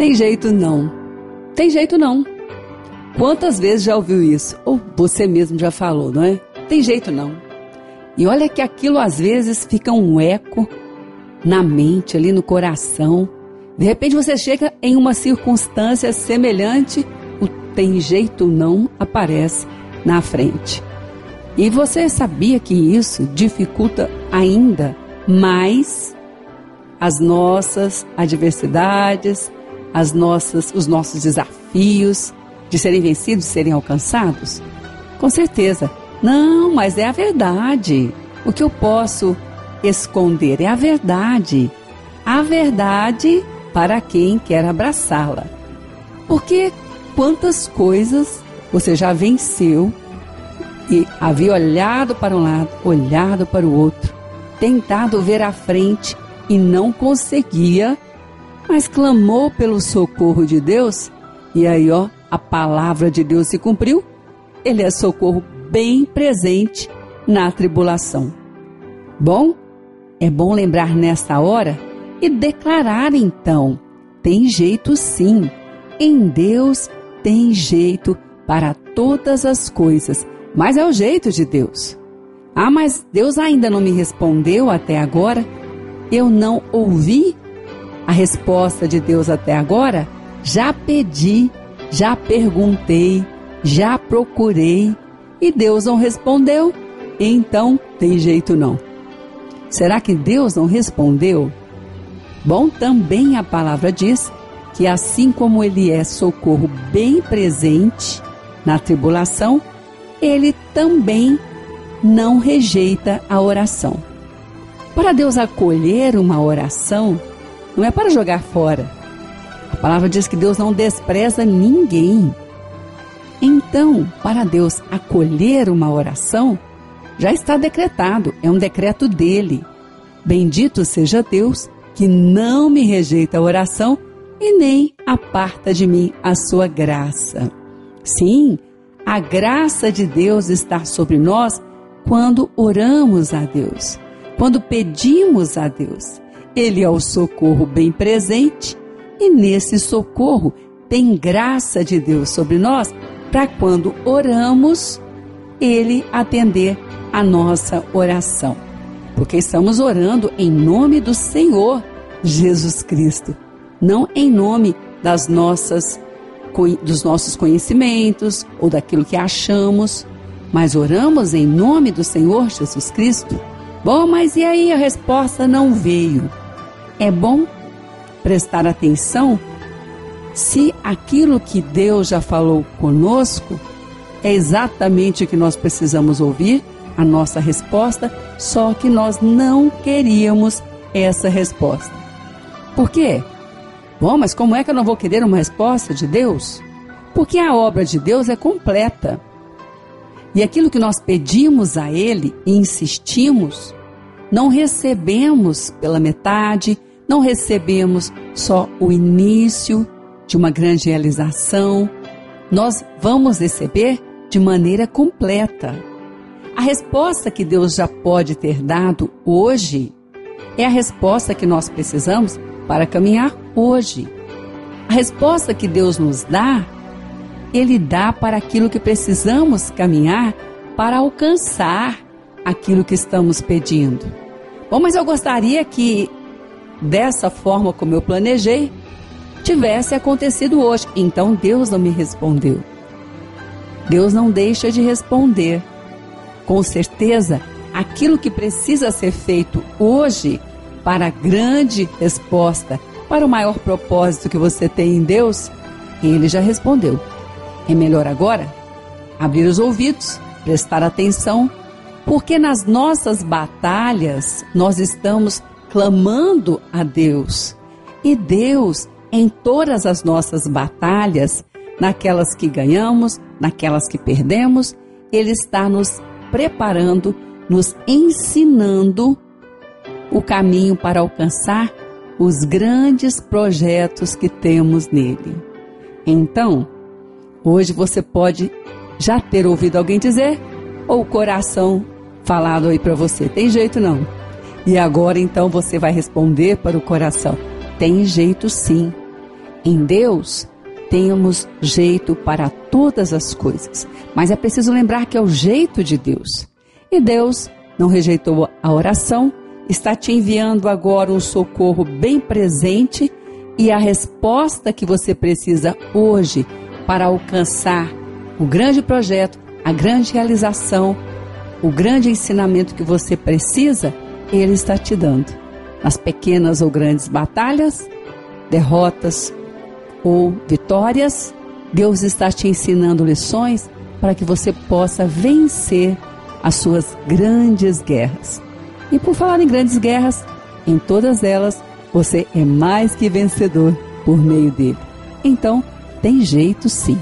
Tem jeito não. Tem jeito não. Quantas vezes já ouviu isso? Ou você mesmo já falou, não é? Tem jeito não. E olha que aquilo às vezes fica um eco na mente, ali no coração. De repente você chega em uma circunstância semelhante, o tem jeito não aparece na frente. E você sabia que isso dificulta ainda mais as nossas adversidades, as nossas, os nossos desafios de serem vencidos, de serem alcançados? Com certeza. Não, mas é a verdade. O que eu posso esconder é a verdade. A verdade para quem quer abraçá-la. Porque quantas coisas você já venceu e havia olhado para um lado, olhado para o outro, tentado ver à frente e não conseguia, mas clamou pelo socorro de Deus, e aí, ó, a palavra de Deus se cumpriu. Ele é socorro bem presente na tribulação. Bom, é bom lembrar nesta hora e declarar então: tem jeito sim, em Deus tem jeito para todas as coisas, mas é o jeito de Deus. Ah, mas Deus ainda não me respondeu até agora? Eu não ouvi a resposta de Deus até agora? Já pedi, já perguntei, já procurei e Deus não respondeu? Então tem jeito não. Será que Deus não respondeu? Bom, também a palavra diz que assim como ele é socorro bem presente na tribulação, ele também não rejeita a oração. Para Deus acolher uma oração, não é para jogar fora. A palavra diz que Deus não despreza ninguém. Então, para Deus acolher uma oração, já está decretado, é um decreto dele. Bendito seja Deus que não me rejeita a oração e nem aparta de mim a sua graça. Sim, a graça de Deus está sobre nós quando oramos a Deus, quando pedimos a Deus. Ele é o socorro bem presente e nesse socorro tem graça de Deus sobre nós para quando oramos, ele atender a nossa oração. Porque estamos orando em nome do Senhor Jesus Cristo, não em nome das nossas dos nossos conhecimentos ou daquilo que achamos, mas oramos em nome do Senhor Jesus Cristo? Bom, mas e aí a resposta não veio? É bom prestar atenção se aquilo que Deus já falou conosco é exatamente o que nós precisamos ouvir, a nossa resposta, só que nós não queríamos essa resposta. Por quê? Bom, mas como é que eu não vou querer uma resposta de Deus? Porque a obra de Deus é completa. E aquilo que nós pedimos a Ele e insistimos, não recebemos pela metade, não recebemos só o início de uma grande realização, nós vamos receber de maneira completa. A resposta que Deus já pode ter dado hoje é a resposta que nós precisamos para caminhar hoje. A resposta que Deus nos dá, Ele dá para aquilo que precisamos caminhar para alcançar aquilo que estamos pedindo. Bom, mas eu gostaria que, dessa forma como eu planejei, tivesse acontecido hoje. Então Deus não me respondeu. Deus não deixa de responder. Com certeza, aquilo que precisa ser feito hoje para a grande resposta, para o maior propósito que você tem em Deus, ele já respondeu. É melhor agora abrir os ouvidos, prestar atenção, porque nas nossas batalhas nós estamos clamando a Deus. E Deus, em todas as nossas batalhas, naquelas que ganhamos, naquelas que perdemos, Ele está nos preparando, nos ensinando o caminho para alcançar os grandes projetos que temos nele. Então, hoje você pode já ter ouvido alguém dizer, ou o coração falado aí para você: tem jeito não. E agora então você vai responder para o coração: tem jeito sim. Em Deus, temos jeito para todas as coisas, mas é preciso lembrar que é o jeito de Deus. E Deus não rejeitou a oração, está te enviando agora um socorro bem presente e a resposta que você precisa hoje para alcançar o grande projeto, a grande realização, o grande ensinamento que você precisa, Ele está te dando. Nas pequenas ou grandes batalhas, derrotas ou vitórias, Deus está te ensinando lições para que você possa vencer as suas grandes guerras. E por falar em grandes guerras, em todas elas você é mais que vencedor por meio dele. Então, tem jeito sim.